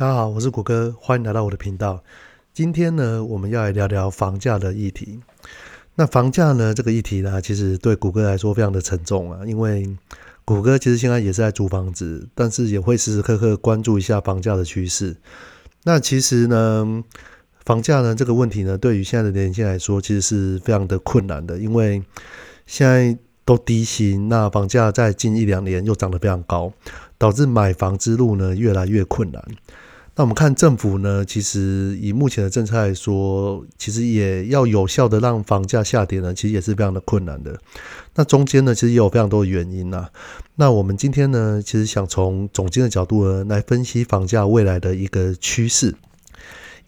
大家好，我是谷歌，欢迎来到我的频道。今天呢，我们要来聊聊房价的议题。那房价呢，这个议题呢，其实对谷歌来说非常的沉重啊，因为谷歌其实现在也是在租房子，但是也会时时刻刻关注一下房价的趋势。那其实呢，房价呢这个问题呢，对于现在的年轻人来说，其实是非常的困难的，因为现在都低薪，那房价在近一两年又涨得非常高，导致买房之路呢越来越困难。那我们看政府呢，其实以目前的政策来说，其实也要有效的让房价下跌呢，其实也是非常的困难的。那中间呢，其实也有非常多的原因呐。那我们今天呢，其实想从总经的角度呢，来分析房价未来的一个趋势。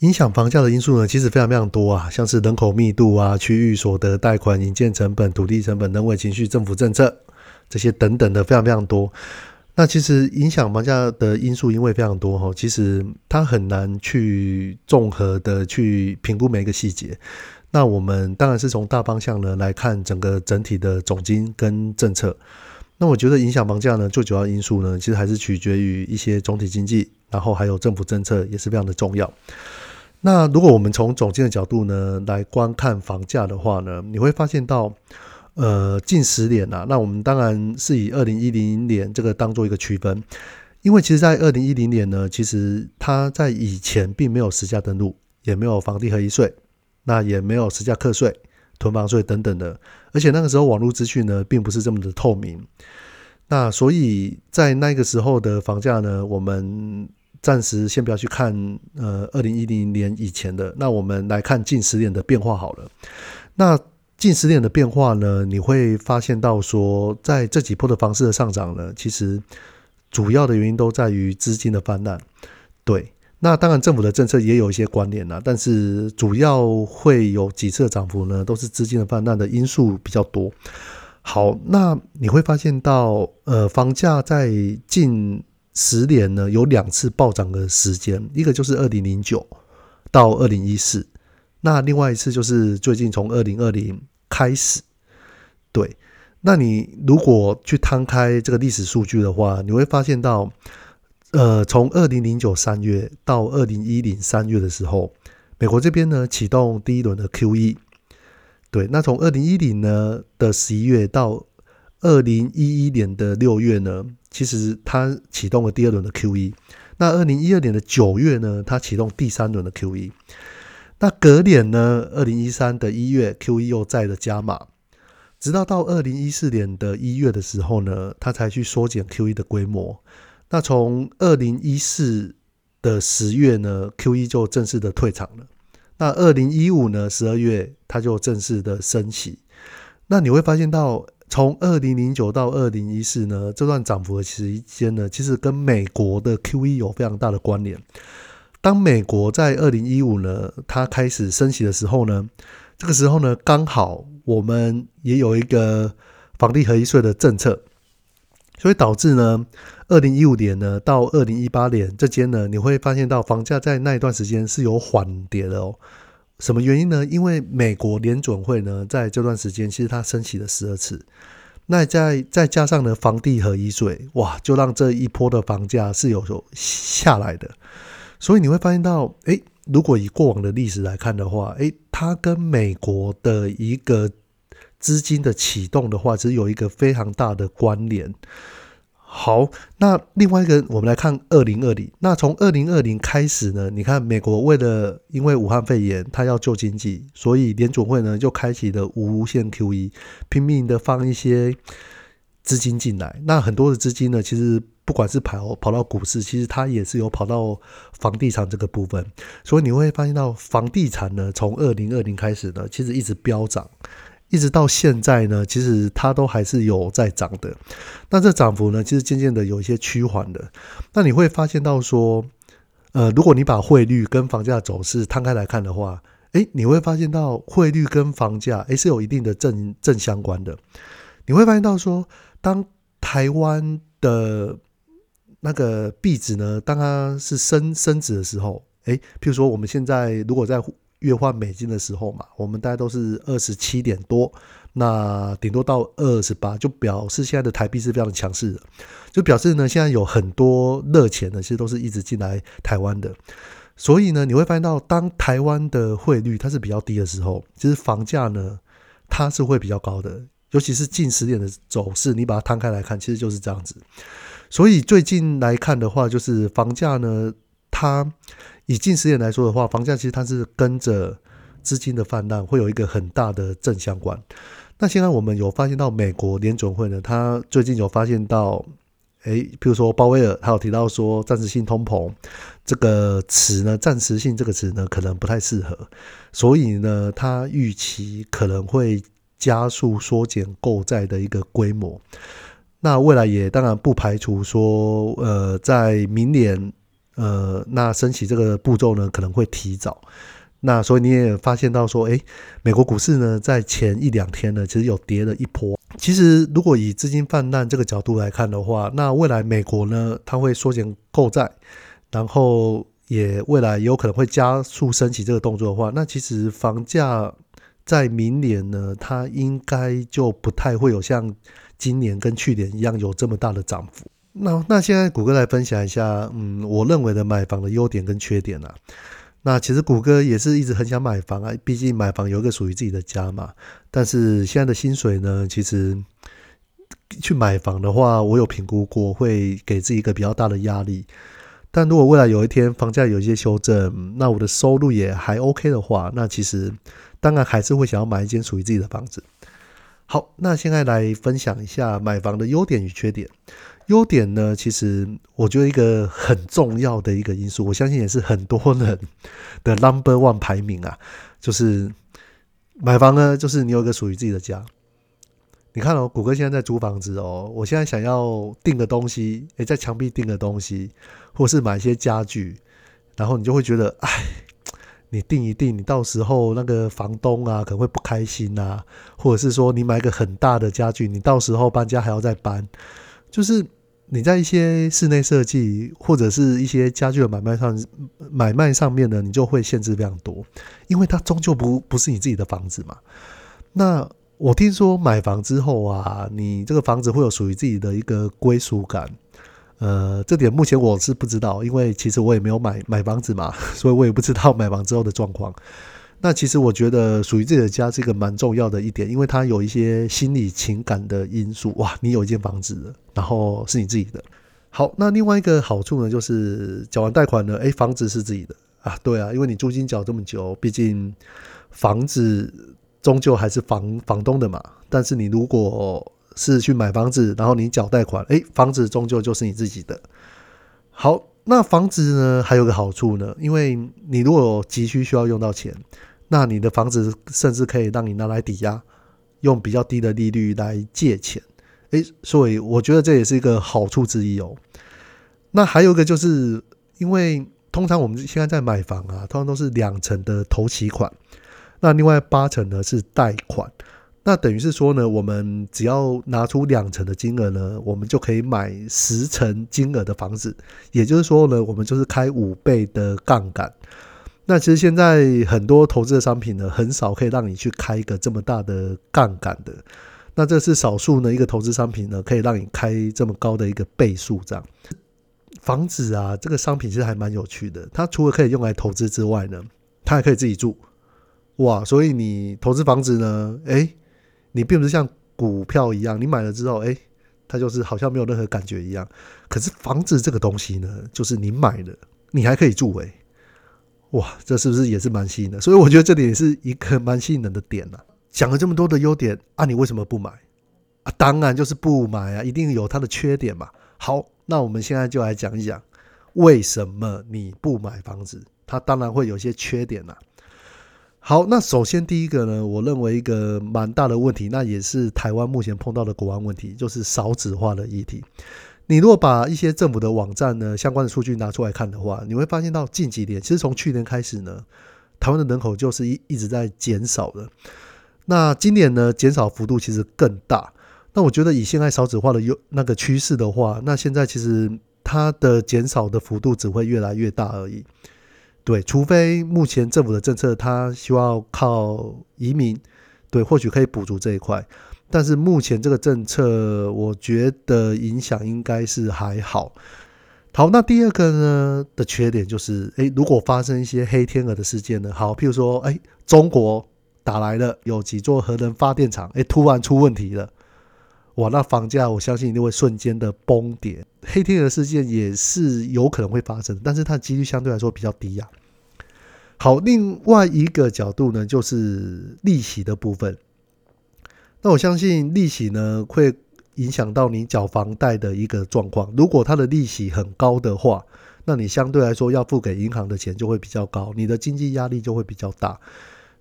影响房价的因素呢，其实非常非常多啊，像是人口密度啊、区域所得、贷款、引建成本、土地成本、人为情绪、政府政策这些等等的，非常非常多。那其实影响房价的因素因为非常多哈，其实它很难去综合的去评估每一个细节。那我们当然是从大方向呢来看整个整体的总金跟政策。那我觉得影响房价呢最主要因素呢，其实还是取决于一些总体经济，然后还有政府政策也是非常的重要。那如果我们从总金的角度呢来观看房价的话呢，你会发现到。呃，近十年呐，那我们当然是以二零一零年这个当做一个区分，因为其实，在二零一零年呢，其实它在以前并没有实价登录，也没有房地合一税，那也没有实价课税、囤房税等等的，而且那个时候网络资讯呢，并不是这么的透明，那所以在那个时候的房价呢，我们暂时先不要去看呃二零一零年以前的，那我们来看近十年的变化好了，那。近十年的变化呢，你会发现到说，在这几波的房市的上涨呢，其实主要的原因都在于资金的泛滥。对，那当然政府的政策也有一些关联啦，但是主要会有几次的涨幅呢，都是资金的泛滥的因素比较多。好，那你会发现到，呃，房价在近十年呢有两次暴涨的时间，一个就是二零零九到二零一四，那另外一次就是最近从二零二零。开始，对，那你如果去摊开这个历史数据的话，你会发现到，呃，从二零零九三月到二零一零三月的时候，美国这边呢启动第一轮的 QE，对，那从二零一零呢的十一月到二零一一年的六月呢，其实它启动了第二轮的 QE，那二零一二年的九月呢，它启动第三轮的 QE。那隔年呢？二零一三的一月，QE 又再的加码，直到到二零一四年的一月的时候呢，他才去缩减 QE 的规模。那从二零一四的十月呢，QE 就正式的退场了。那二零一五呢，十二月他就正式的升息。那你会发现到，从二零零九到二零一四呢，这段涨幅的时间呢，其实跟美国的 QE 有非常大的关联。当美国在二零一五呢，它开始升息的时候呢，这个时候呢，刚好我们也有一个房地合一税的政策，所以导致呢，二零一五年呢到二零一八年这间呢，你会发现到房价在那一段时间是有缓跌的哦。什么原因呢？因为美国联准会呢在这段时间其实它升息了十二次，那再再加上呢房地合一税，哇，就让这一波的房价是有所下来的。所以你会发现到，哎，如果以过往的历史来看的话，哎，它跟美国的一个资金的启动的话，其实有一个非常大的关联。好，那另外一个，我们来看二零二零。那从二零二零开始呢，你看美国为了因为武汉肺炎，它要救经济，所以联准会呢就开启了无限 QE，拼命的放一些资金进来。那很多的资金呢，其实。不管是跑跑到股市，其实它也是有跑到房地产这个部分，所以你会发现到房地产呢，从二零二零开始呢，其实一直飙涨，一直到现在呢，其实它都还是有在涨的。那这涨幅呢，其实渐渐的有一些趋缓的。那你会发现到说，呃，如果你把汇率跟房价走势摊开来看的话，诶，你会发现到汇率跟房价诶是有一定的正正相关的。你会发现到说，当台湾的那个币值呢？当它是升升值的时候，诶，譬如说我们现在如果在月换美金的时候嘛，我们大概都是二十七点多，那顶多到二十八，就表示现在的台币是非常强势的，就表示呢，现在有很多热钱呢，其实都是一直进来台湾的。所以呢，你会发现到，当台湾的汇率它是比较低的时候，其实房价呢，它是会比较高的。尤其是近十年的走势，你把它摊开来看，其实就是这样子。所以最近来看的话，就是房价呢，它以近十年来说的话，房价其实它是跟着资金的泛滥，会有一个很大的正相关。那现在我们有发现到，美国联准会呢，它最近有发现到。诶，比如说鲍威尔，他有提到说暂时性通膨这个词呢，暂时性这个词呢，可能不太适合，所以呢，他预期可能会加速缩减购债的一个规模。那未来也当然不排除说，呃，在明年，呃，那升起这个步骤呢，可能会提早。那所以你也发现到说，哎，美国股市呢，在前一两天呢，其实有跌了一波。其实如果以资金泛滥这个角度来看的话，那未来美国呢，它会缩减购债，然后也未来有可能会加速升起这个动作的话，那其实房价在明年呢，它应该就不太会有像今年跟去年一样有这么大的涨幅。那那现在谷歌来分享一下，嗯，我认为的买房的优点跟缺点啊。那其实谷歌也是一直很想买房啊，毕竟买房有一个属于自己的家嘛。但是现在的薪水呢，其实去买房的话，我有评估过，会给自己一个比较大的压力。但如果未来有一天房价有一些修正，那我的收入也还 OK 的话，那其实当然还是会想要买一间属于自己的房子。好，那现在来分享一下买房的优点与缺点。优点呢，其实我觉得一个很重要的一个因素，我相信也是很多人的 number one 排名啊，就是买房呢，就是你有一个属于自己的家。你看哦，谷歌现在在租房子哦，我现在想要订个东西，诶，在墙壁订个东西，或是买一些家具，然后你就会觉得，哎，你订一订，你到时候那个房东啊可能会不开心呐，或者是说你买个很大的家具，你到时候搬家还要再搬。就是你在一些室内设计或者是一些家具的买卖上买卖上面呢，你就会限制非常多，因为它终究不不是你自己的房子嘛。那我听说买房之后啊，你这个房子会有属于自己的一个归属感。呃，这点目前我是不知道，因为其实我也没有买买房子嘛，所以我也不知道买房之后的状况。那其实我觉得属于自己的家是一个蛮重要的一点，因为它有一些心理情感的因素。哇，你有一间房子，然后是你自己的。好，那另外一个好处呢，就是缴完贷款呢，诶，房子是自己的啊。对啊，因为你租金缴这么久，毕竟房子终究还是房房东的嘛。但是你如果是去买房子，然后你缴贷款，诶，房子终究就是你自己的。好，那房子呢还有个好处呢，因为你如果急需需要用到钱。那你的房子甚至可以让你拿来抵押，用比较低的利率来借钱，诶，所以我觉得这也是一个好处之一哦。那还有一个就是，因为通常我们现在在买房啊，通常都是两成的头期款，那另外八成呢是贷款，那等于是说呢，我们只要拿出两成的金额呢，我们就可以买十成金额的房子，也就是说呢，我们就是开五倍的杠杆。那其实现在很多投资的商品呢，很少可以让你去开一个这么大的杠杆的。那这是少数呢，一个投资商品呢，可以让你开这么高的一个倍数这样。房子啊，这个商品其实还蛮有趣的。它除了可以用来投资之外呢，它还可以自己住。哇，所以你投资房子呢，哎，你并不是像股票一样，你买了之后，哎，它就是好像没有任何感觉一样。可是房子这个东西呢，就是你买了，你还可以住哎。哇，这是不是也是蛮吸引的？所以我觉得这里也是一个蛮吸引人的点呐。讲了这么多的优点啊，你为什么不买啊？当然就是不买啊，一定有它的缺点嘛。好，那我们现在就来讲一讲为什么你不买房子。它当然会有些缺点呐。好，那首先第一个呢，我认为一个蛮大的问题，那也是台湾目前碰到的国安问题，就是少子化的议题。你如果把一些政府的网站呢相关的数据拿出来看的话，你会发现到近几年，其实从去年开始呢，台湾的人口就是一一直在减少的。那今年呢，减少幅度其实更大。那我觉得以现在少子化的优那个趋势的话，那现在其实它的减少的幅度只会越来越大而已。对，除非目前政府的政策它希望靠移民，对，或许可以补足这一块。但是目前这个政策，我觉得影响应该是还好。好，那第二个呢的缺点就是，诶，如果发生一些黑天鹅的事件呢？好，譬如说，诶，中国打来了，有几座核能发电厂，诶，突然出问题了，哇，那房价我相信一定会瞬间的崩跌。黑天鹅事件也是有可能会发生，但是它的几率相对来说比较低呀。好，另外一个角度呢，就是利息的部分。那我相信利息呢会。影响到你缴房贷的一个状况。如果它的利息很高的话，那你相对来说要付给银行的钱就会比较高，你的经济压力就会比较大。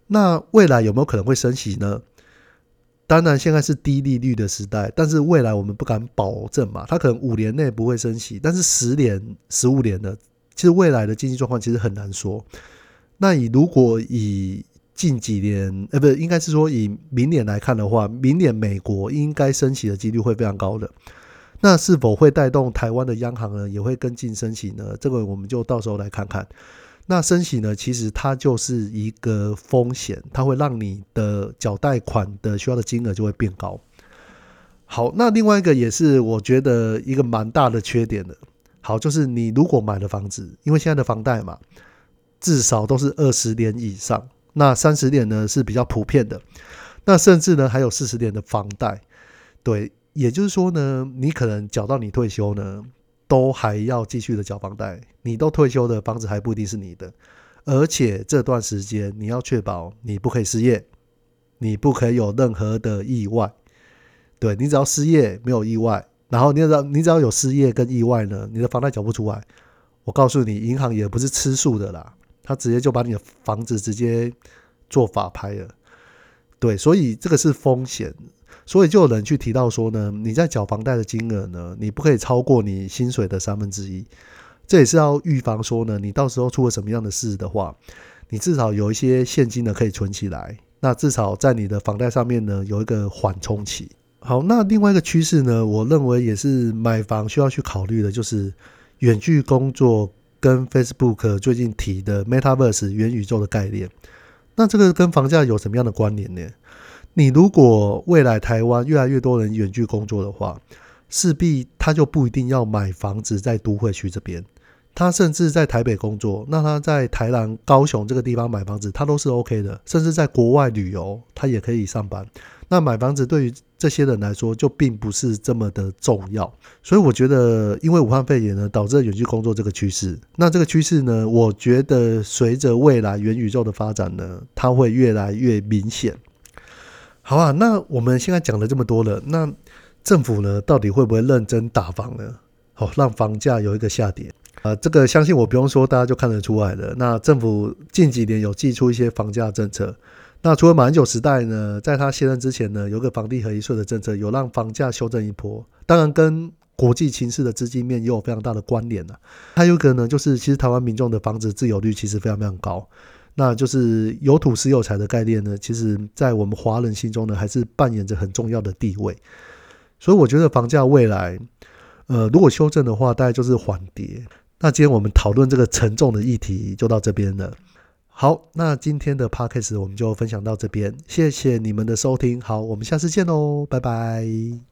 那未来有没有可能会升息呢？当然，现在是低利率的时代，但是未来我们不敢保证嘛。它可能五年内不会升息，但是十年、十五年的，其实未来的经济状况其实很难说。那你如果以近几年，呃，不，应该是说以明年来看的话，明年美国应该升息的几率会非常高的。那是否会带动台湾的央行呢，也会跟进升息呢？这个我们就到时候来看看。那升息呢，其实它就是一个风险，它会让你的缴贷款的需要的金额就会变高。好，那另外一个也是我觉得一个蛮大的缺点的。好，就是你如果买了房子，因为现在的房贷嘛，至少都是二十年以上。那三十年呢是比较普遍的，那甚至呢还有四十年的房贷，对，也就是说呢，你可能缴到你退休呢，都还要继续的缴房贷，你都退休的房子还不一定是你的，而且这段时间你要确保你不可以失业，你不可以有任何的意外，对你只要失业没有意外，然后你只要你只要有失业跟意外呢，你的房贷缴不出来，我告诉你，银行也不是吃素的啦。他直接就把你的房子直接做法拍了，对，所以这个是风险，所以就有人去提到说呢，你在缴房贷的金额呢，你不可以超过你薪水的三分之一，这也是要预防说呢，你到时候出了什么样的事的话，你至少有一些现金呢可以存起来，那至少在你的房贷上面呢有一个缓冲期。好，那另外一个趋势呢，我认为也是买房需要去考虑的，就是远距工作。跟 Facebook 最近提的 Metaverse 元宇宙的概念，那这个跟房价有什么样的关联呢？你如果未来台湾越来越多人远距工作的话，势必他就不一定要买房子在都会区这边，他甚至在台北工作，那他在台南、高雄这个地方买房子，他都是 OK 的，甚至在国外旅游，他也可以上班。那买房子对于这些人来说就并不是这么的重要，所以我觉得，因为武汉肺炎呢导致远距工作这个趋势，那这个趋势呢，我觉得随着未来元宇宙的发展呢，它会越来越明显。好啊，那我们现在讲了这么多了，那政府呢到底会不会认真打房呢？好，让房价有一个下跌啊，这个相信我不用说，大家就看得出来了。那政府近几年有寄出一些房价政策。那除了马英九时代呢，在他卸任之前呢，有个房地合一税的政策，有让房价修正一波。当然，跟国际情势的资金面也有非常大的关联呢。还有一个呢，就是其实台湾民众的房子自有率其实非常非常高，那就是有土是有财的概念呢，其实在我们华人心中呢，还是扮演着很重要的地位。所以我觉得房价未来，呃，如果修正的话，大概就是缓跌。那今天我们讨论这个沉重的议题就到这边了。好，那今天的 podcast 我们就分享到这边，谢谢你们的收听，好，我们下次见喽，拜拜。